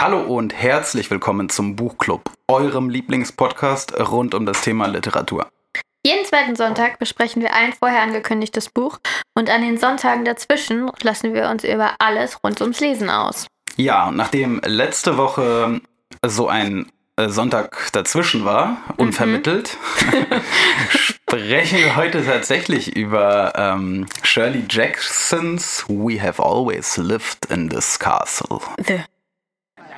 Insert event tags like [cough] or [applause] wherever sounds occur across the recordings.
Hallo und herzlich willkommen zum Buchclub, eurem Lieblingspodcast rund um das Thema Literatur. Jeden zweiten Sonntag besprechen wir ein vorher angekündigtes Buch und an den Sonntagen dazwischen lassen wir uns über alles rund ums Lesen aus. Ja, und nachdem letzte Woche so ein äh, Sonntag dazwischen war, unvermittelt, mhm. [laughs] sprechen wir heute tatsächlich über ähm, Shirley Jacksons We Have Always Lived in This Castle. The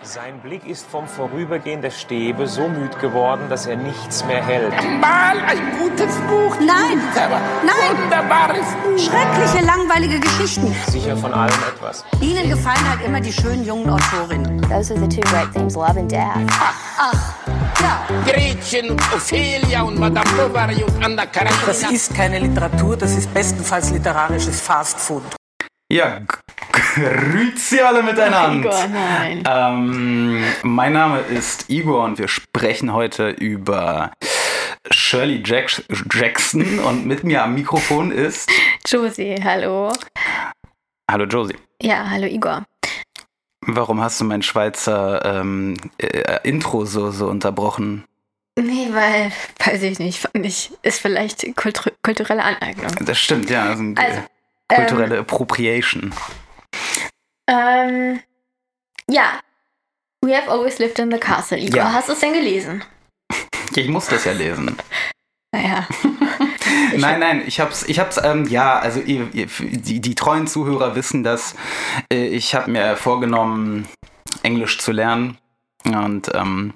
sein Blick ist vom Vorübergehen der Stäbe so müd geworden, dass er nichts mehr hält. Mal ein gutes Buch. Nein, nein. Wunderbares Buch. Schreckliche, langweilige Geschichten. Sicher von allem etwas. Ihnen gefallen halt immer die schönen jungen Autorinnen. Those are the two great themes, love and death. Ach, ach, ja. Gretchen und Ophelia und Madame Bovary und Anna Karenina. Das ist keine Literatur, das ist bestenfalls literarisches Fastfood. Ja, grüezi alle miteinander. Igor, nein. Ähm, mein Name ist Igor und wir sprechen heute über Shirley Jack Jackson und mit mir am Mikrofon ist Josie, hallo. Hallo Josie. Ja, hallo Igor. Warum hast du mein Schweizer ähm, äh, Intro so, so unterbrochen? Nee, weil, weiß ich nicht, fand ich, ist vielleicht kultur kulturelle Aneignung. Das stimmt, ja. Also, Kulturelle Appropriation. Ähm, ja. We have always lived in the castle. Igor, Ja. hast du es denn gelesen? [laughs] Ich muss das ja lesen. [laughs] Naja. [laughs] nein, nein, ich hab's, ich hab's, ähm, ja, also ihr, ihr, die, die treuen Zuhörer wissen das. Äh, ich habe mir vorgenommen, Englisch zu lernen. Und ähm,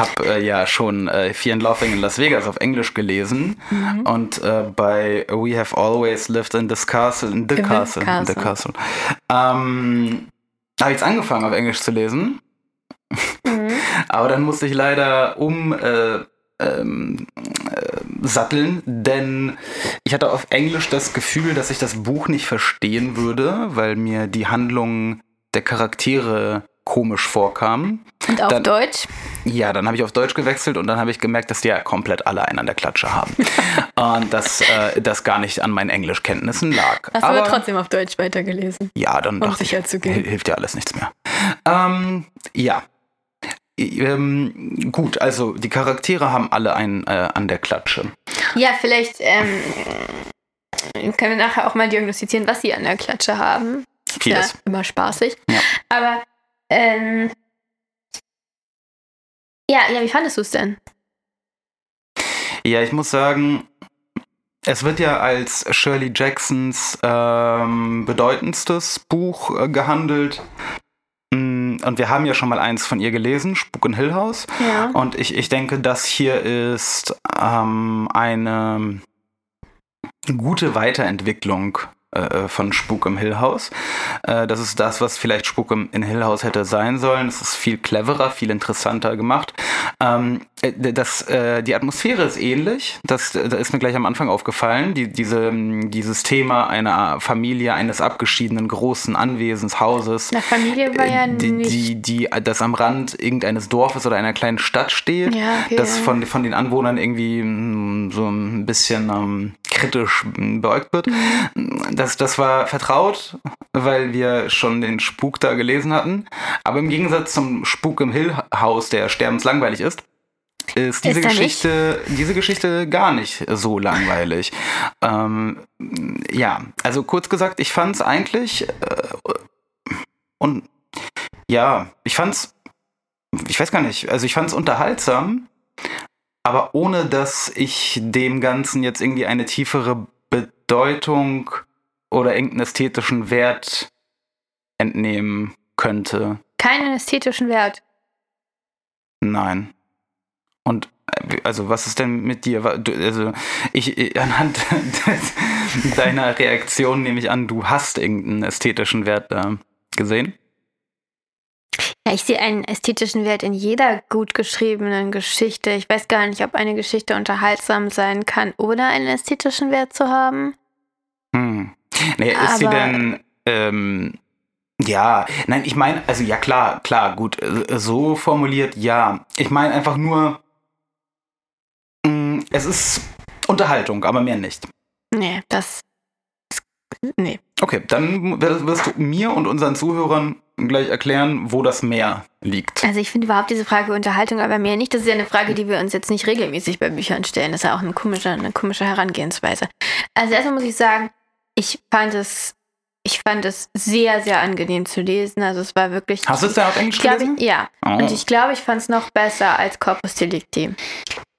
habe äh, ja schon äh, Fear and Laughing in Las Vegas auf Englisch gelesen. Und äh, bei We Have Always Lived in this Castle, in the In the Castle, in the Castle, ähm, habe ich jetzt angefangen auf Englisch zu lesen. Mhm. [laughs] Aber dann musste ich leider um äh, ähm, äh, satteln, denn ich hatte auf Englisch das Gefühl, dass ich das Buch nicht verstehen würde, weil mir die Handlung der Charaktere komisch vorkam. Und auf Dann- Deutsch? Ja, dann habe ich auf Deutsch gewechselt und dann habe ich gemerkt, dass die ja komplett alle einen an der Klatsche haben. [laughs] und dass äh, das gar nicht an meinen Englischkenntnissen lag. Hast du aber trotzdem auf Deutsch weitergelesen? ja, dann Um dachte ich, sicher zu gehen. hil- hilft ja alles nichts mehr. Ähm, ja. Ähm, gut, also die Charaktere haben alle einen äh, an der Klatsche. Ja, vielleicht ähm, können wir nachher auch mal diagnostizieren, was sie an der Klatsche haben. Vieles. Ja, immer spaßig. Ja. Aber, ähm, ja, ja, wie fandest du es denn? Ja, ich muss sagen, es wird ja als Shirley Jacksons ähm, bedeutendstes Buch äh, gehandelt. Mm, Und wir haben ja schon mal eins von ihr gelesen, Spuk in Hill House. Ja. Und ich, ich denke, das hier ist ähm, eine gute Weiterentwicklung äh, von Spuk im Hill House. Äh, das ist das, was vielleicht Spuk im in Hill House hätte sein sollen. Es ist viel cleverer, viel interessanter gemacht. Ähm, äh, das, äh, die Atmosphäre ist ähnlich. Das, äh, da ist mir gleich am Anfang aufgefallen. Die, diese, dieses Thema einer Familie, eines abgeschiedenen großen Anwesens, Hauses. Na, Familie war ja Äh, die, nicht. die, die, das am Rand irgendeines Dorfes oder einer kleinen Stadt steht, Ja, okay, das ja. von, von den Anwohnern irgendwie so ein bisschen ähm, kritisch beäugt wird. Mhm. Das, das war vertraut, weil wir schon den Spuk da gelesen hatten. Aber im Gegensatz zum Spuk im Hill House, der sterbenslangweilig ist, ist diese Ist nicht? Geschichte, diese Geschichte gar nicht so langweilig. Ähm, ja, also kurz gesagt, ich fand es eigentlich äh, und ja, ich fand's, ich weiß gar nicht, also ich fand's unterhaltsam, aber ohne dass ich dem Ganzen jetzt irgendwie eine tiefere Bedeutung oder irgendeinen ästhetischen Wert entnehmen könnte. Keinen ästhetischen Wert. Nein. Und äh, also was ist denn mit dir? Also ich anhand [laughs] deiner Reaktion nehme ich an, du hast irgendeinen ästhetischen Wert äh, gesehen. Ja, ich sehe einen ästhetischen Wert in jeder gut geschriebenen Geschichte. Ich weiß gar nicht, ob eine Geschichte unterhaltsam sein kann, ohne einen ästhetischen Wert zu haben. Hm. [laughs] Nee, ist sie denn ähm, ja, nein, ich meine, also ja klar, klar, gut, äh, so formuliert, ja. Ich meine einfach nur, mh, es ist Unterhaltung, aber mehr nicht. Nee, das nee. Okay, dann wirst wirst du mir und unseren Zuhörern gleich erklären, wo das Meer liegt. Also ich finde überhaupt diese Frage Unterhaltung aber mehr nicht. Das ist ja eine Frage, die wir uns jetzt nicht regelmäßig bei Büchern stellen. Das ist ja auch eine komische, eine komische Herangehensweise. Also erstmal muss ich sagen, ich fand es, ich fand es sehr, sehr angenehm zu lesen. Also es war wirklich. Hast du es denn auf Englisch ich glaube, gelesen? ich, Ja. Oh. Und ich glaube, ich fand es noch besser als Corpus Delicti.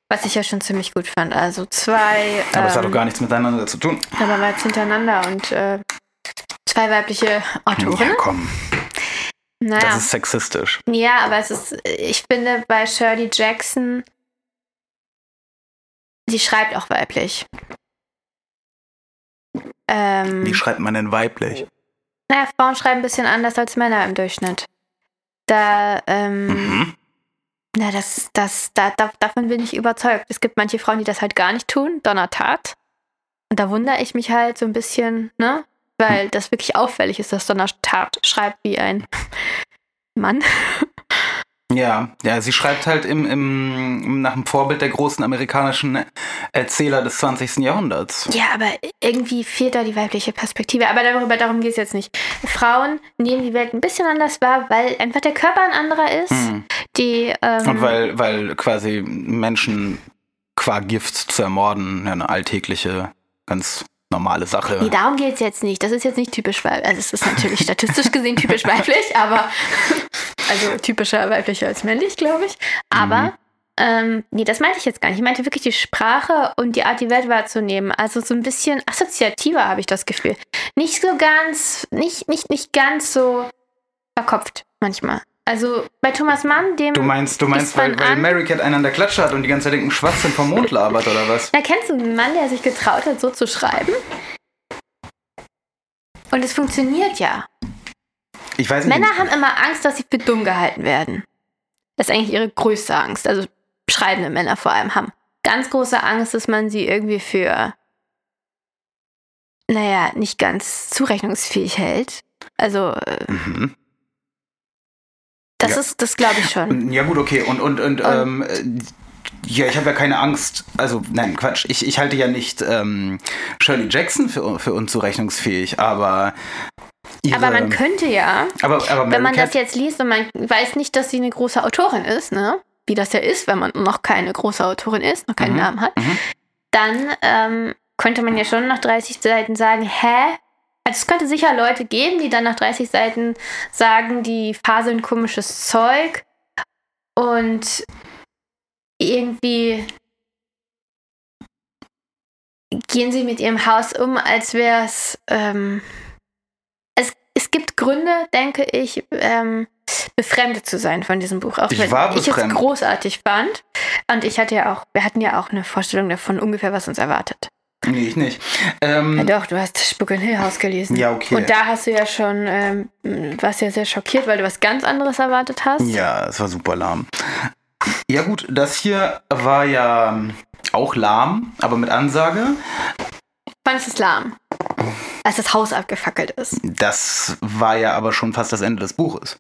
Was ich ja schon ziemlich gut fand. Also zwei. Aber es hat ähm, doch gar nichts miteinander zu tun. aber mal hintereinander und äh, zwei weibliche Autoren. Ja, komm, naja. das ist sexistisch. Ja, aber es ist, ich finde bei Shirley Jackson, sie schreibt auch weiblich. Ähm, Wie schreibt man denn weiblich? naja, Frauen schreiben ein bisschen anders als Männer im Durchschnitt. Da, ähm, Mhm. na, das, das, da, da, davon bin ich überzeugt. Es gibt manche Frauen, die das halt gar nicht tun, Donnertat. Und da wundere ich mich halt so ein bisschen, ne? Weil das wirklich auffällig ist, dass Donnertat schreibt wie ein [laughs] Mann. Ja, ja, sie schreibt halt im, im, nach dem Vorbild der großen amerikanischen Erzähler des 20. Jahrhunderts. Ja, aber irgendwie fehlt da die weibliche Perspektive. Aber darüber, darum geht es jetzt nicht. Frauen nehmen die Welt ein bisschen anders wahr, weil einfach der Körper ein anderer ist. Hm. Die, ähm, Und weil, weil quasi Menschen qua Gift zu ermorden eine alltägliche, ganz normale Sache. Nee, darum geht es jetzt nicht. Das ist jetzt nicht typisch weiblich. Also es ist natürlich [laughs] statistisch gesehen typisch weiblich, aber [laughs] also typischer weiblicher als männlich, glaube ich. Aber Mhm. ähm, nee, das meinte ich jetzt gar nicht. Ich meinte wirklich die Sprache und die Art, die Welt wahrzunehmen. Also so ein bisschen assoziativer habe ich das Gefühl. Nicht so ganz, nicht, nicht, nicht ganz so verkopft manchmal. Also bei Thomas Mann, dem. Du meinst, du meinst, weil, weil Mary Cat einen an der Klatsche hat und die ganze Zeit irgendeinen Schwachsinn vom Mond labert oder was? Na, kennst du einen Mann, der sich getraut hat, so zu schreiben? Und es funktioniert ja. Ich weiß nicht. Männer haben immer Angst, dass sie für dumm gehalten werden. Das ist eigentlich ihre größte Angst. Also schreibende Männer vor allem haben ganz große Angst, dass man sie irgendwie für, naja, nicht ganz zurechnungsfähig hält. Also, äh, Mhm. Das Ja. ist, das glaube ich schon. Ja gut, okay. Und, und, und, Und- ähm, äh, ja, ich habe ja keine Angst. Also, nein, Quatsch. Ich, ich halte ja nicht ähm, Shirley Jackson für, für unzurechnungsfähig, aber ihre, Aber man könnte ja, aber, aber wenn man Cat, das jetzt liest und man weiß nicht, dass sie eine große Autorin ist, ne? Wie das ja ist, wenn man noch keine große Autorin ist, noch keinen Mhm, Namen hat, mhm. dann ähm, könnte man ja schon nach 30 Seiten sagen, hä? Also es könnte sicher Leute geben, die dann nach 30 Seiten sagen, die faseln komisches Zeug und irgendwie gehen sie mit ihrem Haus um, als wäre es. Ähm, es, es gibt Gründe, denke ich, ähm, befremdet zu sein von diesem Buch. Auch Ich wenn war ich es befremdet. großartig fand. Und ich hatte ja auch, wir hatten ja auch eine Vorstellung davon, ungefähr, was uns erwartet. Nee, ich nicht. Ähm, Ja doch, du hast Spuk in Hill House gelesen. Ja, okay. Und da hast du ja schon, ähm, warst ja sehr schockiert, weil du was ganz anderes erwartet hast. Ja, es war super lahm. Ja gut, das hier war ja ähm, auch lahm, aber mit Ansage. Fandest es lahm, als das Haus abgefackelt ist. Das war ja aber schon fast das Ende des Buches.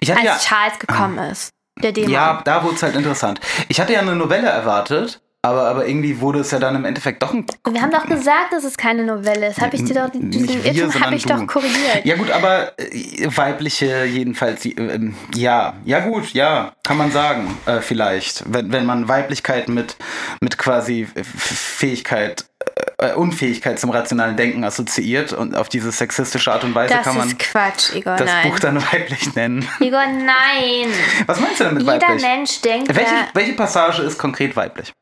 Ich hatte Als ja, Charles gekommen ist. Der Dämon. ja, da wurde es halt interessant. Ich hatte ja eine Novelle erwartet, aber, aber irgendwie wurde es ja dann im Endeffekt doch ein. Wir haben doch gesagt, dass es keine Novelle ist. Habe ich dir doch, diesen Irrtum habe ich du. doch korrigiert. Ja gut, aber äh, weibliche jedenfalls, äh, ähm, ja, ja gut, ja, kann man sagen, äh, vielleicht. Wenn, wenn man Weiblichkeit mit, mit quasi Fähigkeit, äh, Unfähigkeit zum rationalen Denken assoziiert und auf diese sexistische Art und Weise das kann man ist Quatsch, Igor. das nein. Buch dann [laughs] weiblich nennen. Igor, nein. Was meinst du denn mit Jeder weiblich? Mensch denkt Welche, welche Passage ist konkret weiblich?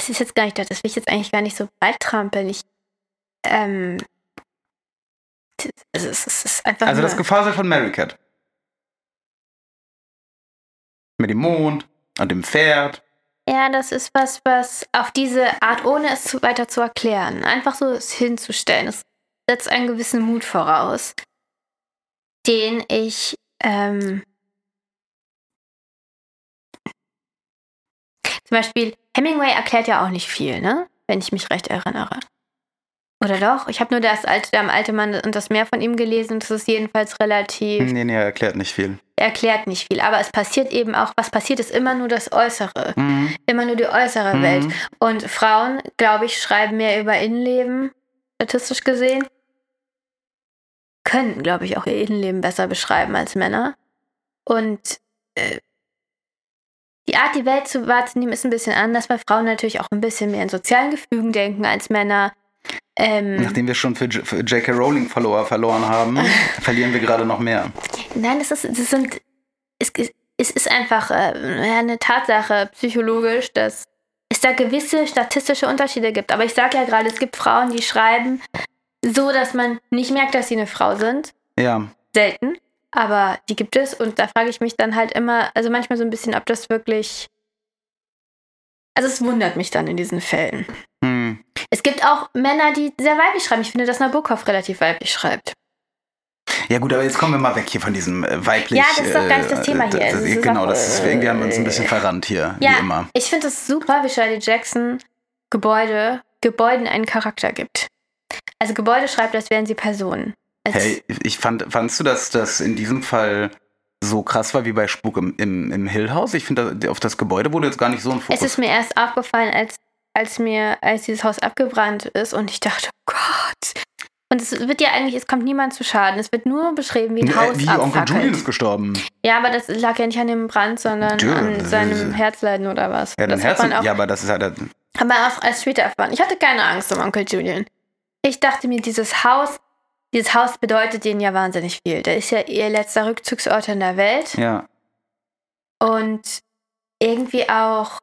Es ist jetzt gar nicht das, das will ich jetzt eigentlich gar nicht so breit trampeln. Ich, ähm, es ist, es ist einfach Also das Gefasel von Mary Cat. Mit dem Mond und dem Pferd. Ja, das ist was, was auf diese Art, ohne es zu, weiter zu erklären, einfach so es hinzustellen, es setzt einen gewissen Mut voraus, den ich, ähm, zum Beispiel, Hemingway erklärt ja auch nicht viel, ne? Wenn ich mich recht erinnere. Oder doch? Ich habe nur das alte, der alte Mann und das Meer von ihm gelesen das ist jedenfalls relativ, Nee, nee, er erklärt nicht viel. erklärt nicht viel. Aber es passiert eben auch, was passiert, ist immer nur das Äußere. Immer nur die äußere Mhm. Welt. Und Frauen, glaube ich, schreiben mehr über Innenleben, statistisch gesehen. Können, glaube ich, auch ihr Innenleben besser beschreiben als Männer. Und äh, die Art, die Welt zu wahrzunehmen, ist ein bisschen anders, weil Frauen natürlich auch ein bisschen mehr in sozialen Gefügen denken als Männer. Ähm, Nachdem wir schon für, J- für J.K. Rowling Follower verloren haben, [laughs] verlieren wir gerade noch mehr. Nein, das ist, das sind, es, es ist einfach äh, eine Tatsache psychologisch, dass es da gewisse statistische Unterschiede gibt. Aber ich sage ja gerade, es gibt Frauen, die schreiben so, dass man nicht merkt, dass sie eine Frau sind. Ja. Selten. Aber die gibt es und da frage ich mich dann halt immer, also manchmal so ein bisschen, ob das wirklich. Also es wundert mich dann in diesen Fällen. Hm. Es gibt auch Männer, die sehr weiblich schreiben. Ich finde, dass Nabokov relativ weiblich schreibt. Ja gut, aber jetzt kommen wir mal weg hier von diesem äh, weiblich. Ja, das ist doch gar nicht das Thema hier. Das, Das genau, das ist, irgendwie haben wir uns ein bisschen äh, verrannt hier, Ja, wie immer. ich finde es super, wie Shirley Jackson Gebäude, Gebäuden einen Charakter gibt. Also Gebäude schreibt, als wären sie Personen. Es, Hey, ich fand, fandst du, dass das in diesem Fall so krass war wie bei Spuk im, im, im Hill House? Ich finde, da- auf das Gebäude wurde jetzt gar nicht so ein es Fokus. ist mir erst aufgefallen, als, als mir, als dieses Haus abgebrannt ist und ich dachte, oh Gott. Und es wird ja eigentlich, es kommt niemand zu Schaden. Es wird nur beschrieben, wie ein Äh, Haus wie Onkel Julian ist gestorben. Ja, aber das lag ja nicht an dem Brand, sondern Ja, an seinem Herzleiden oder was. Ja, das Herzen, auch ja, aber das ist halt. Haben wir auch als später erfahren. Ich hatte keine Angst um Onkel Julian. Ich dachte mir, dieses Haus, dieses Haus bedeutet denen ja wahnsinnig viel. Der ist ja ihr letzter Rückzugsort in der Welt Ja. und irgendwie auch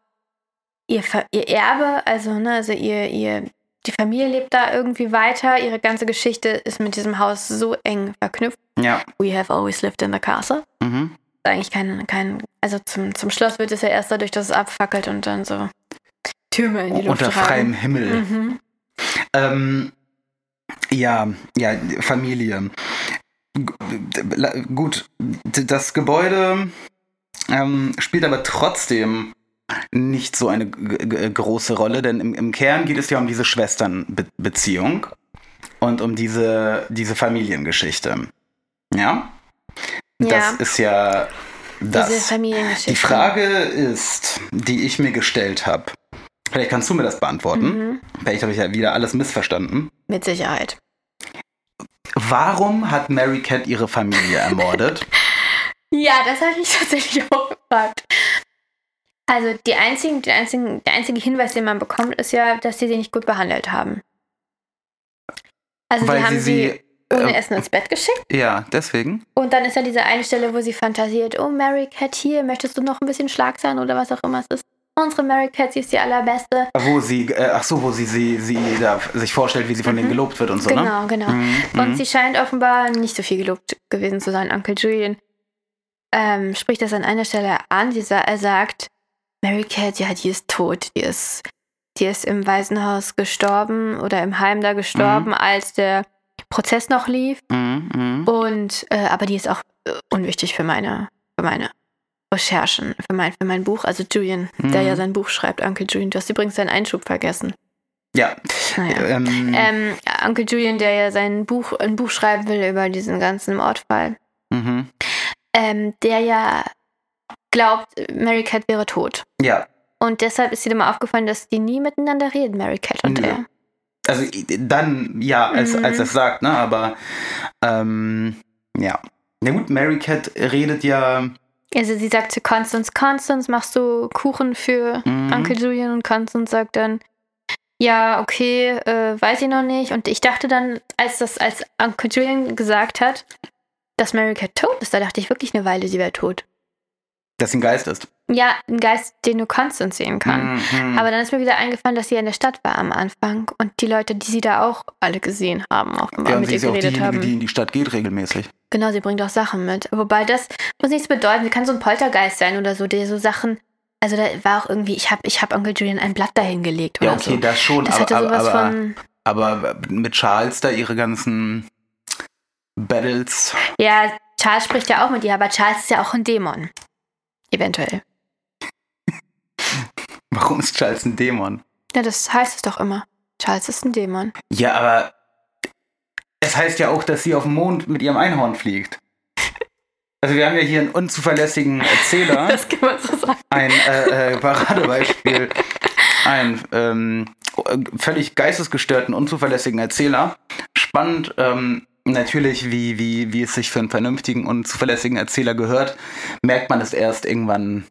ihr, ihr Erbe, also, ne, also ihr, ihr, die Familie lebt da irgendwie weiter. Ihre ganze Geschichte ist mit diesem Haus so eng verknüpft. Ja. We have always lived in the castle. Mhm. Eigentlich kein, kein also zum, zum Schloss wird es ja erst dadurch, dass es abfackelt und dann so Türme in die Luft Unter freiem Himmel. Mhm. Ähm, ja, ja, Familie. G- Gut, das Gebäude ähm, spielt aber trotzdem nicht so eine g- große Rolle, denn im, im Kern geht es ja um diese Schwesternbeziehung und um diese, diese Familiengeschichte. Ja? Das Ja. ist ja das. Diese Familiengeschichte. Die Frage ist, die ich mir gestellt habe, vielleicht kannst du mir das beantworten. Mhm. Vielleicht habe ich ja wieder alles missverstanden. Mit Sicherheit. Warum hat Mary Cat ihre Familie [laughs] ermordet? Ja, das habe ich mich tatsächlich [laughs] auch gefragt. Also die einzigen, die einzigen, der einzige Hinweis, den man bekommt, ist ja, dass sie sie nicht gut behandelt haben. Also Weil die haben sie sie, sie. ohne äh, Essen ins Bett geschickt. ja, deswegen. Und dann ist ja diese eine Stelle, wo sie fantasiert, oh Mary Cat hier, möchtest du noch ein bisschen Schlag sein oder was auch immer es ist. Unsere Mary Cat, sie ist die allerbeste. Wo sie, äh, ach so, wo sie, sie, sie da sich vorstellt, wie sie von denen gelobt wird und so, ne? genau, genau. Mhm, Und mhm. sie scheint offenbar nicht so viel gelobt gewesen zu sein. Onkel Julian ähm, spricht das an einer Stelle an. Sie sa er sagt, Mary Cat, ja, die ist tot. Die ist, die ist im Waisenhaus gestorben oder im Heim da gestorben, als der Prozess noch lief. Mhm, mhm. Und äh, aber die ist auch äh, unwichtig für meine, für meine Recherchen, für mein, für mein Buch. Also Julian, der Mhm. ja sein Buch schreibt, Onkel Julian. Du hast übrigens seinen Einschub vergessen. Ja. Naja. Ähm, Ähm, Onkel Julian, der ja sein Buch, ein Buch schreiben will über diesen ganzen Mordfall, mhm. ähm, der ja glaubt, Mary Cat wäre tot. Ja. Und deshalb ist ihm immer aufgefallen, dass die nie miteinander reden, Mary Cat und Nö. er. Also dann, ja, als, Mhm. als er es sagt, ne? Aber ähm, ja. Na gut, Mary Cat redet ja. Also sie sagt zu Constance, Constance, machst du Kuchen für Mhm. Onkel Julian? Und Constance sagt dann, ja, okay, äh, weiß ich noch nicht. Und ich dachte dann, als das, als Onkel Julian gesagt hat, dass Mary Cat tot ist, da dachte ich wirklich eine Weile, sie wäre tot. dass sie ein Geist ist. Ja, ein Geist, den nur Constance sehen kann. Mhm. Aber dann ist mir wieder eingefallen, dass sie in der Stadt war am Anfang und die Leute, die sie da auch alle gesehen haben, offenbar ja, mit sie ihr ist ja auch geredet diejenige, haben. die in die Stadt geht regelmäßig. Genau, sie bringt auch Sachen mit. Wobei das muss nichts bedeuten. Sie kann so ein Poltergeist sein oder so, der so Sachen. Also da war auch irgendwie, ich habe ich hab Onkel Julian ein Blatt dahingelegt Ja, oder okay, so. das schon. Das aber, hatte aber, sowas aber, von. aber mit Charles da ihre ganzen Battles. Ja, Charles spricht ja auch mit ihr, aber Charles ist ja auch ein Dämon. Eventuell. [laughs] Warum ist Charles ein Dämon? Ja, das heißt es doch immer. Charles ist ein Dämon. Ja, aber es heißt ja auch, dass sie auf dem Mond mit ihrem Einhorn fliegt. [laughs] Also wir haben ja hier einen unzuverlässigen Erzähler. [laughs] Das kann man so sagen. ein äh, äh, Paradebeispiel. Ein ähm, völlig geistesgestörten, unzuverlässigen Erzähler. Spannend, ähm, natürlich, wie, wie, wie es sich für einen vernünftigen und zuverlässigen Erzähler gehört, merkt man es erst irgendwann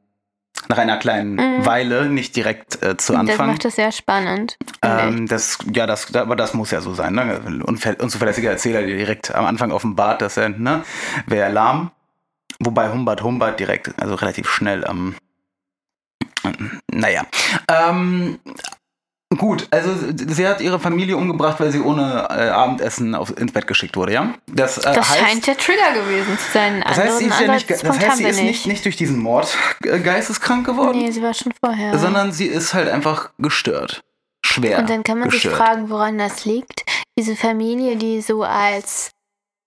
nach einer kleinen Mhm. Weile, nicht direkt äh, zu Das Anfang. macht es sehr spannend. Ähm, das, ja, das, aber das muss ja so sein. Ne? Unzuverlässiger Erzähler, der direkt am Anfang offenbart, dass er, ne, wäre lahm. Wobei Humbert Humbert direkt, also relativ schnell am. naja. Ähm, gut, also sie hat ihre Familie umgebracht, weil sie ohne äh, Abendessen auf, ins Bett geschickt wurde, ja? Das, äh, Das heißt, scheint der Trigger gewesen zu sein. das heißt, sie ist, ja nicht, das heißt, sie ist nicht, nicht durch diesen Mord äh, geisteskrank geworden, Nee, sie war schon vorher. sondern sie ist halt einfach gestört. Schwer. Und dann kann man gestört. sich fragen, woran das liegt. Diese Familie, die so als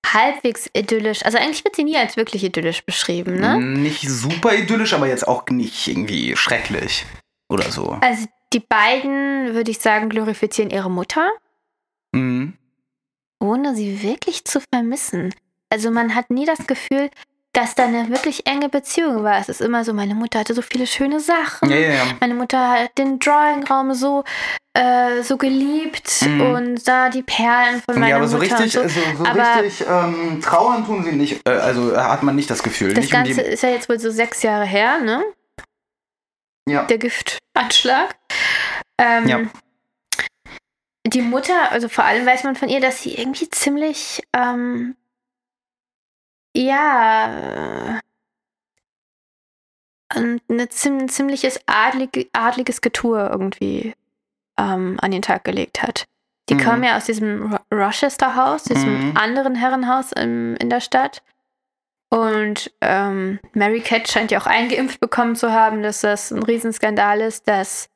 halbwegs idyllisch, also eigentlich wird sie nie als wirklich idyllisch beschrieben, ne? Nicht super idyllisch, aber jetzt auch nicht irgendwie schrecklich oder so. Also die beiden, würde ich sagen, glorifizieren ihre Mutter, Mhm. ohne sie wirklich zu vermissen. Also man hat nie das Gefühl, dass da eine wirklich enge Beziehung war. Es ist immer so, meine Mutter hatte so viele schöne Sachen. Ja, ja. Meine Mutter hat den Drawingraum so, äh, so geliebt Mhm. und sah die Perlen von meiner Ja, aber so Mutter. richtig, so. so, so Aber- richtig ähm, trauern tun sie nicht. Äh, also hat man nicht das Gefühl. Das nicht Ganze ist ja jetzt wohl so sechs Jahre her, ne? Ja. Der Giftanschlag. Ähm, Ja. Die Mutter, also vor allem weiß man von ihr, dass sie irgendwie ziemlich, ähm, ja, äh, ein ziemliches adlig, adliges Getue irgendwie ähm, an den Tag gelegt hat. Die Mhm. kam ja aus diesem Ro- Rochester-Haus, diesem Mhm. anderen Herrenhaus im, in der Stadt. Und ähm, Mary Cat scheint ja auch eingeimpft bekommen zu haben, dass das ein Riesenskandal ist, dass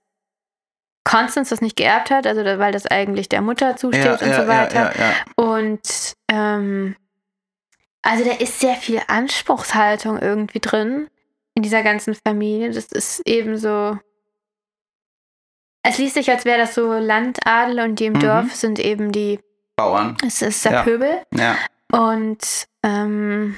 Constance das nicht geerbt hat, also weil das eigentlich der Mutter zusteht ja, und ja, so weiter. Ja. Und ähm, also da ist sehr viel Anspruchshaltung irgendwie drin in dieser ganzen Familie. Das ist eben so. Es liest sich, als wäre das so Landadel und die im Mhm. Dorf sind eben die, Bauern. es ist der. Pöbel. Ja. Und ähm,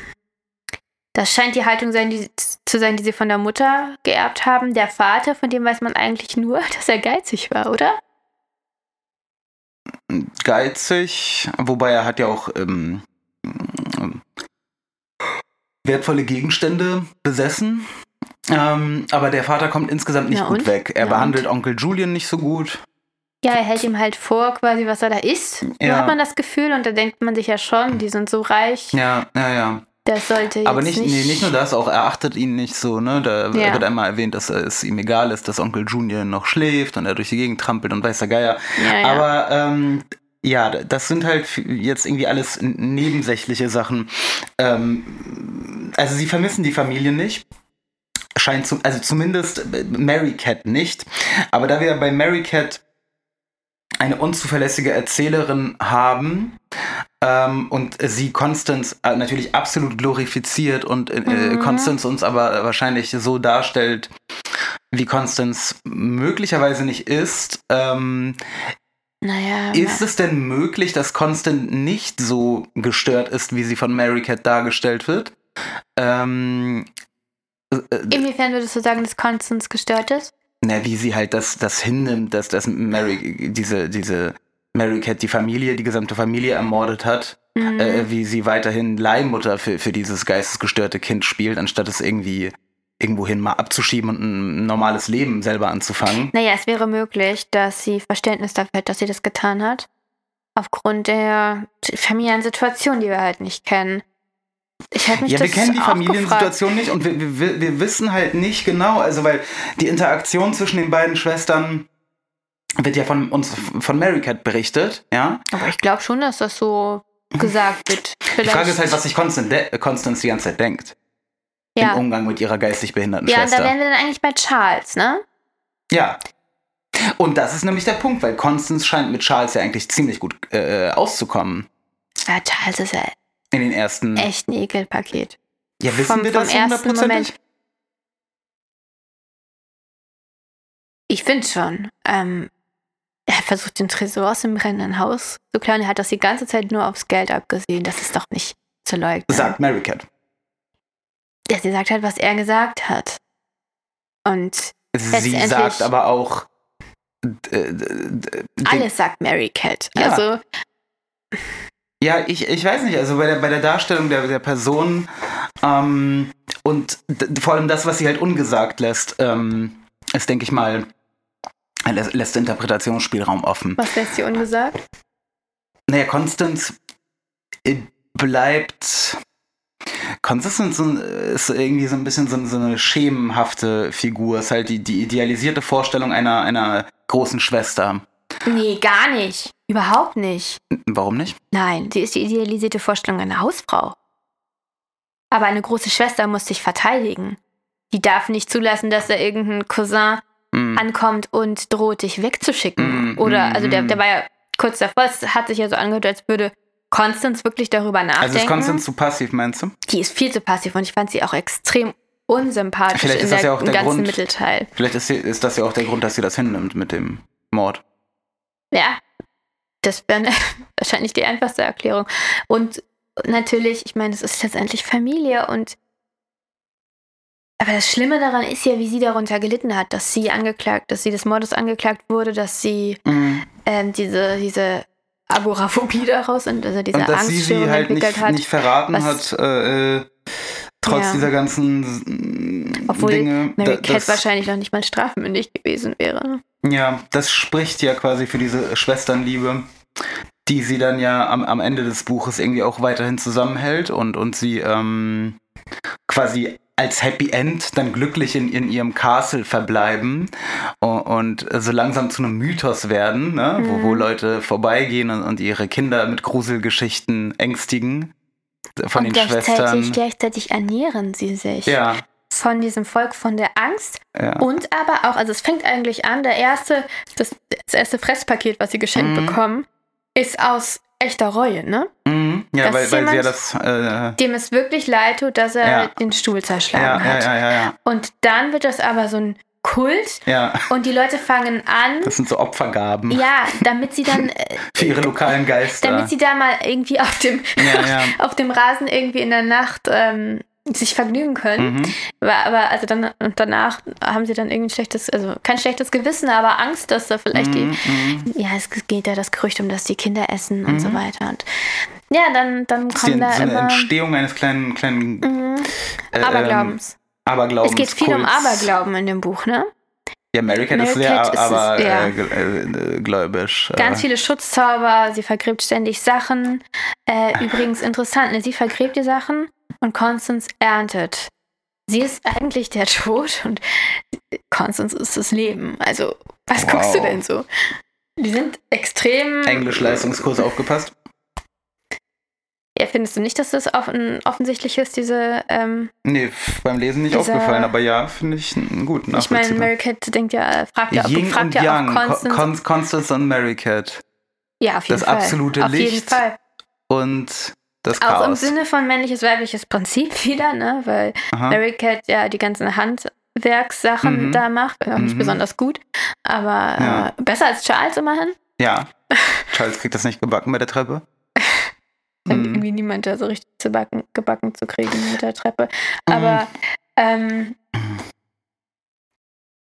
das scheint die Haltung sein, die, zu sein, die sie von der Mutter geerbt haben. Der Vater, von dem weiß man eigentlich nur, [laughs] dass er geizig war, oder? Geizig, wobei er hat ja auch ähm, wertvolle Gegenstände besessen. Ähm, aber der Vater kommt insgesamt nicht Na gut und? weg. Er Na behandelt und? Onkel Julian nicht so gut. Ja, er hält ihm halt vor, quasi, was er da isst. So Ja. hat man das Gefühl und da denkt man sich ja schon, die sind so reich, Ja, ja, ja. Das sollte jetzt Aber nicht, nicht, Nee, nicht nur das, auch er achtet ihn nicht so, ne? Da Ja. wird einmal erwähnt, dass es ihm egal ist, dass Onkel Junior noch schläft und er durch die Gegend trampelt und weiß der Geier. Ja, ja. Aber ähm, ja, das sind halt jetzt irgendwie alles nebensächliche Sachen. Ähm, also sie vermissen die Familie nicht. Scheint zum, also zumindest äh, Mary Cat nicht. Aber da wir bei Mary Cat eine unzuverlässige Erzählerin haben ähm, und sie Constance äh, natürlich absolut glorifiziert und äh, Mhm. Constance uns aber wahrscheinlich so darstellt, wie Constance möglicherweise nicht ist, ähm, naja, ist es denn möglich, dass Constance nicht so gestört ist, wie sie von Mary Cat dargestellt wird? Ähm, äh, äh, inwiefern würdest du sagen, dass Constance gestört ist? na, wie sie halt das, das hinnimmt, dass, dass Mary, diese, diese Mary Cat die Familie, die gesamte Familie ermordet hat, Mhm. äh, wie sie weiterhin Leihmutter für, für dieses geistesgestörte Kind spielt, anstatt es irgendwie irgendwohin mal abzuschieben und ein normales Leben selber anzufangen. Naja, es wäre möglich, dass sie Verständnis dafür hat, dass sie das getan hat. Aufgrund der familiären Situation, die wir halt nicht kennen. Ich mich Ja, wir kennen die Familiensituation nicht und wir, wir, wir wissen halt nicht genau, also weil die Interaktion zwischen den beiden Schwestern wird ja von uns, von Mary Cat berichtet, ja. Aber ich glaube schon, dass das so gesagt wird. [laughs] Die Vielleicht, Frage ist halt, was sich Constance, Constance die ganze Zeit denkt ja. im Umgang mit ihrer geistig behinderten Ja, und da Schwester. wären wir dann eigentlich bei Charles, ne? Ja. Und das ist nämlich der Punkt, weil Constance scheint mit Charles ja eigentlich ziemlich gut äh, auszukommen Ja, Charles ist ja in den ersten. echt ein Ekelpaket. Ja, wissen vom- wir vom das ersten hundertprozentig? Ich finde schon. Ähm, er versucht, den Tresor aus dem brennenden Haus zu klauen. Er hat das die ganze Zeit nur aufs Geld abgesehen. Das ist doch nicht zu leugnen. Sagt Mary Cat. Ja, sie sagt halt, was er gesagt hat. Und Sie sagt aber auch. alles sagt Mary Cat. Ja. Also, Ja, ich, ich weiß nicht, also bei der, bei der Darstellung der, der Person ähm, und vor allem das, was sie halt ungesagt lässt, ähm, ist, denke ich mal, lä- lässt Interpretationsspielraum offen. was lässt sie ungesagt? Naja, Constance äh, bleibt. Constance ist, irgendwie so ein bisschen so, so eine schemenhafte Figur. Ist halt die, die idealisierte Vorstellung einer, einer großen Schwester. Nee, gar nicht. Überhaupt nicht. Warum nicht? Nein, sie ist die idealisierte Vorstellung einer Hausfrau. Aber eine große Schwester muss sich verteidigen. Die darf nicht zulassen, dass da irgendein Cousin Mm. ankommt und droht, dich wegzuschicken. Mm, Oder, mm, also der, mm. der war ja kurz davor, es hat sich ja so angehört, als würde Constance wirklich darüber nachdenken. Also ist Constance zu passiv, meinst du? die ist viel zu passiv und ich fand sie auch extrem unsympathisch Vielleicht in ist das der, ja auch der ganzen Grund. Mittelteil. Vielleicht ist, sie- ist das ja auch der Grund, dass sie das hinnimmt mit dem Mord. Ja, das wäre [laughs] wahrscheinlich die einfachste Erklärung. Und natürlich, ich meine, es ist letztendlich Familie und aber das Schlimme daran ist ja, wie sie darunter gelitten hat, dass sie angeklagt, dass sie des Mordes angeklagt wurde, dass sie ähm, diese, diese Agoraphobie daraus und also diese Und dass sie sie halt entwickelt nicht, hat. nicht verraten was- hat, äh, äh, trotz Ja. dieser ganzen mm, obwohl Dinge. Mary Cat das, wahrscheinlich noch nicht mal strafmündig gewesen wäre. Ja, das spricht ja quasi für diese Schwesternliebe, die sie dann ja am, am Ende des Buches irgendwie auch weiterhin zusammenhält und, und sie ähm, quasi als Happy End dann glücklich in, in ihrem Castle verbleiben und, und so langsam zu einem Mythos werden, ne? wo, wo Leute vorbeigehen und, und ihre Kinder mit Gruselgeschichten ängstigen von und den gleichzeitig, Schwestern. gleichzeitig ernähren sie sich Ja, von diesem Volk, von der Angst ja. Und aber auch, also es fängt eigentlich an, der erste, das, das erste Fresspaket, was sie geschenkt Mhm. bekommen, ist aus echter Reue, ne? Mhm. Ja, Das weil, weil sie ja jemand- das. Äh, Dem es wirklich leid tut, dass er Ja. den Stuhl zerschlagen ja, ja, hat. ja, ja, ja. Und dann wird das aber so ein Kult Ja, und die Leute fangen an, das sind so Opfergaben ja, damit sie dann, [laughs] äh, für ihre lokalen Geister. damit sie da mal irgendwie auf dem, [laughs] auf dem Rasen irgendwie in der Nacht ähm, sich vergnügen können. Mhm. War aber also dann und danach haben sie dann irgendwie ein schlechtes, also kein schlechtes Gewissen, aber Angst, dass da vielleicht Mhm, die, ja, es geht ja das Gerücht um, dass die Kinder essen und so weiter. Und ja, dann, dann ist die, kommen da so eine immer Entstehung eines kleinen, kleinen mhm, äh, Aberglaubens. Ähm, Aberglaubens. es geht viel um Kults. Aberglauben in dem Buch, ne? Ja, American ist Mary sehr ist es, aber ja. äh, äh, gläubisch. Ganz äh, viele Schutzzauber, sie vergräbt ständig Sachen. Äh, übrigens interessant, ne? sie vergräbt die Sachen und Constance erntet. Sie ist eigentlich der [laughs] Tod und Constance ist das Leben. Also, was Wow. guckst du denn so? Die sind extrem. Englisch-Leistungskurs aufgepasst. Ja, findest du nicht, dass das offen, offensichtlich ist, diese. Ähm, Nee, beim Lesen nicht Dieser- aufgefallen, aber ja, finde ich n- gut. ich meine. Mary Cat denkt ja, fragt ja, Yin fragt und ja Yang, auch Con Constance. Con Constance und Mary Cat. ja, auf jeden das Fall. absolute auf jeden Licht. Fall. Und das Auch im Chaos. Sinne von männliches-weibliches Prinzip [laughs] wieder, ne? Weil Aha. Mary Cat ja die ganzen Handwerkssachen Mhm. da macht. Auch nicht Mhm. besonders gut. Aber Ja. äh, besser als Charles immerhin. Ja. [laughs] Charles kriegt das nicht gebacken bei der Treppe. [laughs] Wenn Mhm. irgendwie niemand da so richtig zu backen, gebacken zu kriegen mit der Treppe. Aber ähm,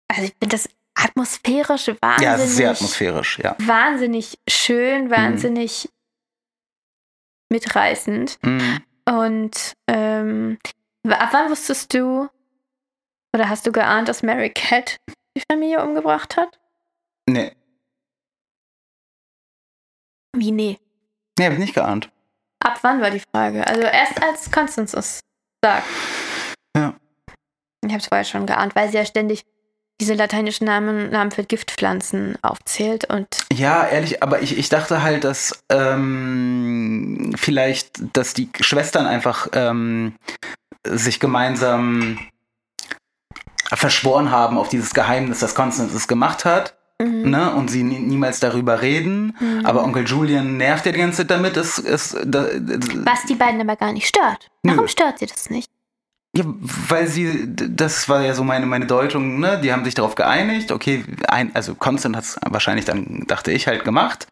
also ich finde das atmosphärisch wahnsinnig, Ja, sehr atmosphärisch, ja. wahnsinnig schön, wahnsinnig mitreißend. Mhm. Und ähm, ab wann wusstest du oder hast du geahnt, dass Mary Cat die Familie umgebracht hat? Nee. Wie nee? Nee, hab ich nicht geahnt. Ab wann war die Frage? Also erst als Constance es sagt. Ja. Ich habe es vorher schon geahnt, weil sie ja ständig diese lateinischen Namen, Namen für Giftpflanzen aufzählt und Ja, ehrlich, aber ich, ich dachte halt, dass ähm, vielleicht, dass die Schwestern einfach ähm, sich gemeinsam verschworen haben auf dieses Geheimnis, das Constance es gemacht hat. Mhm. Ne, und sie nie, niemals darüber reden. Aber Onkel Julian nervt ja die ganze Zeit damit. Es, es, da, was die beiden aber gar nicht stört. Warum Nö. stört sie das nicht? Ja, weil sie, das war ja so meine, meine Deutung, ne? Die haben sich darauf geeinigt, okay, ein, also Constant hat es wahrscheinlich dann, dachte ich, halt gemacht.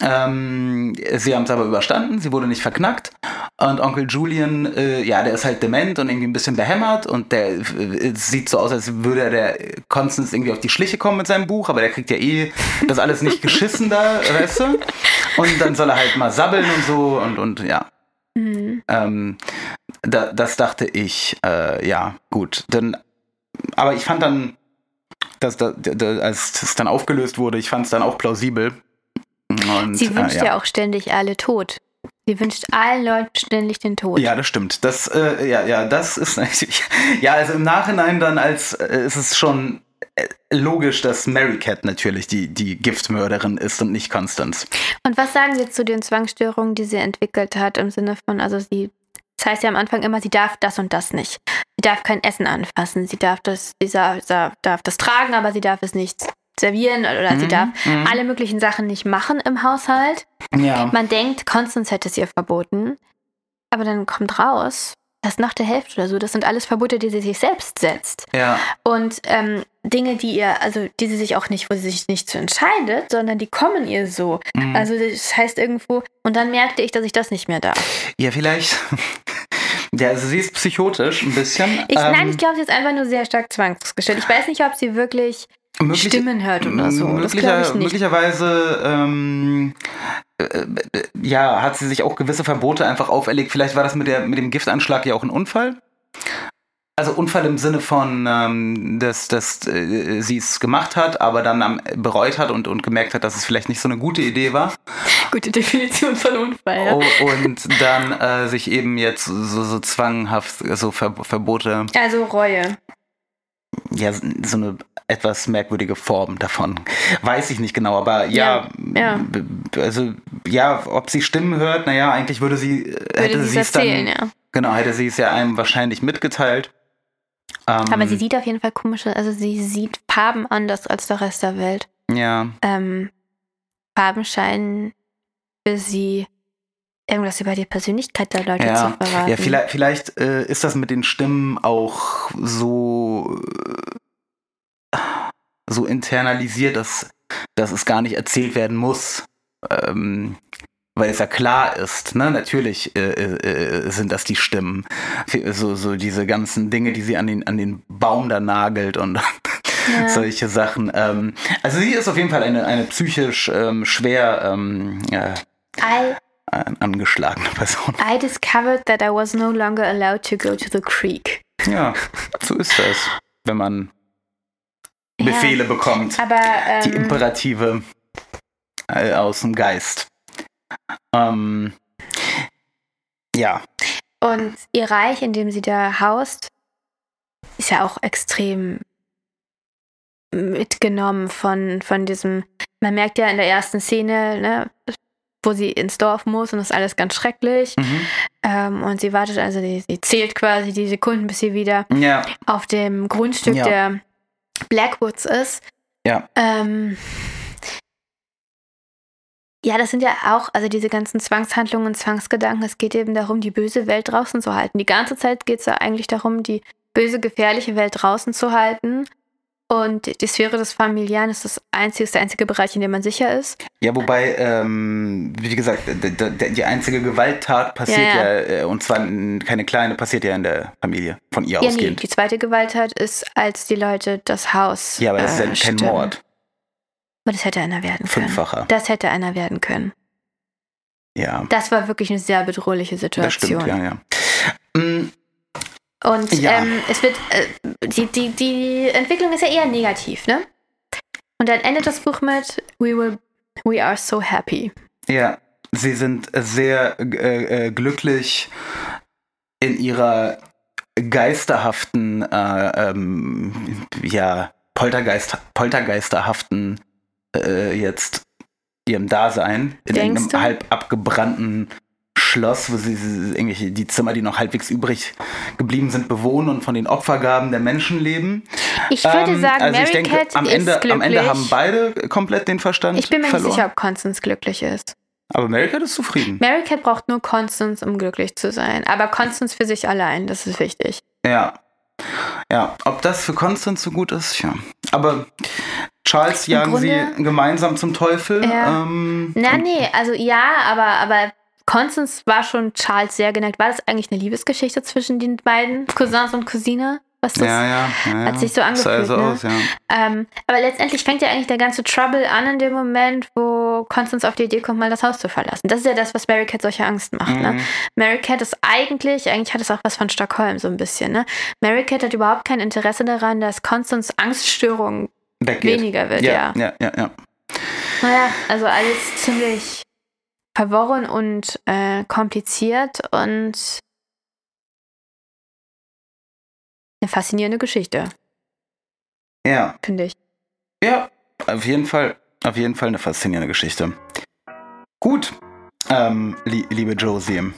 Ähm, sie haben es aber überstanden, sie wurde nicht verknackt. Und Onkel Julian, äh, ja, der ist halt dement und irgendwie ein bisschen behämmert und der äh, sieht so aus, als würde er der Constance irgendwie auf die Schliche kommen mit seinem Buch, aber der kriegt ja eh das alles nicht geschissen da, [laughs] weißt du? Und dann soll er halt mal sabbeln und so und, und ja. Mhm. Ähm, da, das dachte ich, äh, ja, gut. Dann, aber ich fand dann, dass da, da, als es dann aufgelöst wurde, ich fand es dann auch plausibel. Und, Sie wünscht äh, ja. auch ständig alle tot. Sie wünscht allen Leuten ständig den Tod. Ja, das stimmt. Das, äh, ja, ja, das ist [laughs] natürlich. Ja, also im Nachhinein dann als äh, ist es schon äh, logisch, dass Mary Cat natürlich die, die Giftmörderin ist und nicht Constance. Und was sagen Sie zu den Zwangsstörungen, die sie entwickelt hat, im Sinne von, also sie, das heißt ja am Anfang immer, sie darf das und das nicht. Sie darf kein Essen anfassen, sie darf das, sie darf, darf das tragen, aber sie darf es nicht servieren oder sie Mhm, darf mhm. alle möglichen Sachen nicht machen im Haushalt. Ja. Man denkt, Constance hätte es ihr verboten, aber dann kommt raus, dass nach der Hälfte oder so, das sind alles Verbote, die sie sich selbst setzt. Ja. Und ähm, Dinge, die ihr, also die sie sich auch nicht, wo sie sich nicht zu entscheidet, sondern die kommen ihr so. Mhm. Also das heißt irgendwo, und dann merkte ich, dass ich das nicht mehr darf. Ja, vielleicht. [laughs] Ja, also sie ist psychotisch ein bisschen. Ich, nein, Ähm, ich glaube, sie ist einfach nur sehr stark zwangsgestellt. Ich weiß nicht, ob sie wirklich möglich- Stimmen hört oder so. Das Möglicher, glaube ich nicht. Möglicherweise, ähm, äh, äh, ja, hat sie sich auch gewisse Verbote einfach auferlegt. Vielleicht war das mit, der, mit dem Giftanschlag ja auch ein Unfall. Also Unfall im Sinne von, ähm, dass, dass äh, sie es gemacht hat, aber dann am, bereut hat und, und gemerkt hat, dass es vielleicht nicht so eine gute Idee war. Gute Definition von Unfall, ja. Oh, und dann äh, sich eben jetzt so, so zwanghaft so Ver Verbote Also Reue. ja, so eine etwas merkwürdige Form davon. Weiß ich nicht genau, aber ja, Ja, ja. also ja, ob sie Stimmen hört, naja, eigentlich würde sie, äh, hätte Würde sie sie es dann, ja. genau, hätte sie es ja einem wahrscheinlich mitgeteilt. Ähm, Aber sie sieht auf jeden Fall komische, also sie sieht Farben anders als der Rest der Welt. ja, Ähm, Farben scheinen für sie irgendwas über die Persönlichkeit der Leute ja, zu verraten. ja, vielleicht, vielleicht äh, ist das mit den Stimmen auch so äh, so internalisiert, dass, dass es gar nicht erzählt werden muss. Ähm, weil es ja klar ist, ne, natürlich äh, äh, sind das die Stimmen. So, so diese ganzen Dinge, die sie an den, an den Baum da nagelt und Ja. [laughs] solche Sachen. Ähm, also sie ist auf jeden Fall eine, eine psychisch ähm, schwer ähm, ja, I, an- angeschlagene Person. I discovered that I was no longer allowed to go to the creek. Ja, so ist das, wenn man Ja. Befehle bekommt. Aber Die ähm, Imperative äh, aus dem Geist. Ähm, ja, und ihr Reich, in dem sie da haust, ist ja auch extrem mitgenommen von, von diesem, man merkt ja in der ersten Szene, ne, wo sie ins Dorf muss und das ist alles ganz schrecklich. mhm. Ähm, und sie wartet, also die, sie zählt quasi die Sekunden, bis sie wieder ja, auf dem Grundstück Ja. der Blackwoods ist. Ja. Ähm, ja, das sind ja auch, also diese ganzen Zwangshandlungen und Zwangsgedanken, es geht eben darum, die böse Welt draußen zu halten. Die ganze Zeit geht es ja eigentlich darum, die böse, gefährliche Welt draußen zu halten. Und die Sphäre des Familiären ist das einzige, ist der einzige Bereich, in dem man sicher ist. ja, wobei, ähm, wie gesagt, die einzige Gewalttat passiert Ja, ja, ja. äh, und zwar keine kleine, passiert ja in der Familie, von ihr Ja, nee, ausgehend. die zweite Gewalttat ist, als die Leute das Haus. Ja, aber das ist ja äh, kein stürmen. Mord. Aber das hätte einer werden können. Fünffacher. Das hätte einer werden können. Ja, Das war wirklich eine sehr bedrohliche das Situation. stimmt, ja, ja. Und Ja. ähm, es wird, äh, die, die, die Entwicklung ist ja eher negativ, ne? Und dann endet das Buch mit We will, we are so happy. Ja, sie sind sehr äh, äh, glücklich in ihrer geisterhaften, äh, ähm, ja, Poltergeist, poltergeisterhaften äh, jetzt ihrem Dasein in Denkst einem du? halb abgebrannten Schloss, wo sie, irgendwelche die Zimmer, die noch halbwegs übrig geblieben sind, bewohnen und von den Opfergaben der Menschen leben. Ich würde Ähm, sagen, also Mary ich denke, Cat am ist Ende, glücklich. am Ende haben beide komplett den Verstand ich bin mir verloren. nicht sicher, ob Constance glücklich ist. Aber Mary Cat ist zufrieden. Mary Cat braucht nur Constance, um glücklich zu sein. Aber Constance für sich allein, das ist wichtig. Ja. Ja, ob das für Constance so gut ist, ja. Aber Charles jagen Grunde- sie gemeinsam zum Teufel. Ja. Ähm, Na, nee, also ja, aber, aber Constance war schon Charles sehr geneigt. War das eigentlich eine Liebesgeschichte zwischen den beiden Cousins und Cousine? Was das? Ja, ja, ja. Hat sich so Sah angefühlt, so ne? aus, ja. Ähm, aber letztendlich fängt ja eigentlich der ganze Trouble an in dem Moment, wo Constance auf die Idee kommt, mal das Haus zu verlassen. Das ist ja das, was Mary Cat solche Angst macht. Ne? Mhm. Mary Cat ist eigentlich, eigentlich hat es auch was von Stockholm so ein bisschen. Ne? Mary Cat hat überhaupt kein Interesse daran, dass Constance Angststörung Weggeht. weniger wird. Ja. Ja, ja, ja, ja. Naja, also alles ziemlich verworren und äh, kompliziert und eine faszinierende Geschichte, Ja, finde ich. ja, auf jeden Fall, auf jeden Fall eine faszinierende Geschichte. Gut, ähm, li liebe Josie.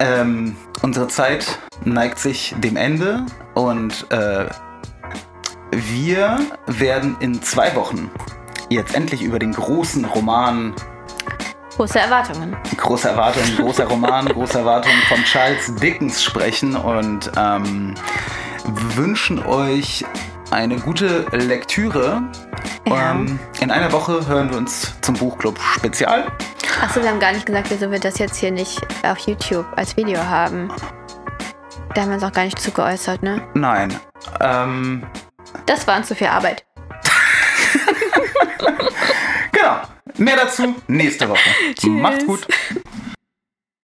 Ähm, unsere Zeit neigt sich dem Ende und äh, wir werden in zwei Wochen jetzt endlich über den großen Roman Große Erwartungen. große Erwartungen, großer Roman, [laughs] große Erwartungen von Charles Dickens sprechen und ähm, wünschen euch eine gute Lektüre. Ja. Ähm, in einer Woche hören wir uns zum Buchclub Spezial. Achso, wir haben gar nicht gesagt, wieso wir das jetzt hier nicht auf YouTube als Video haben. Da haben wir uns auch gar nicht zu geäußert, ne? Nein. Ähm, Das war uns zu viel Arbeit. Genau. Mehr dazu nächste Woche. Tschüss. Macht's gut.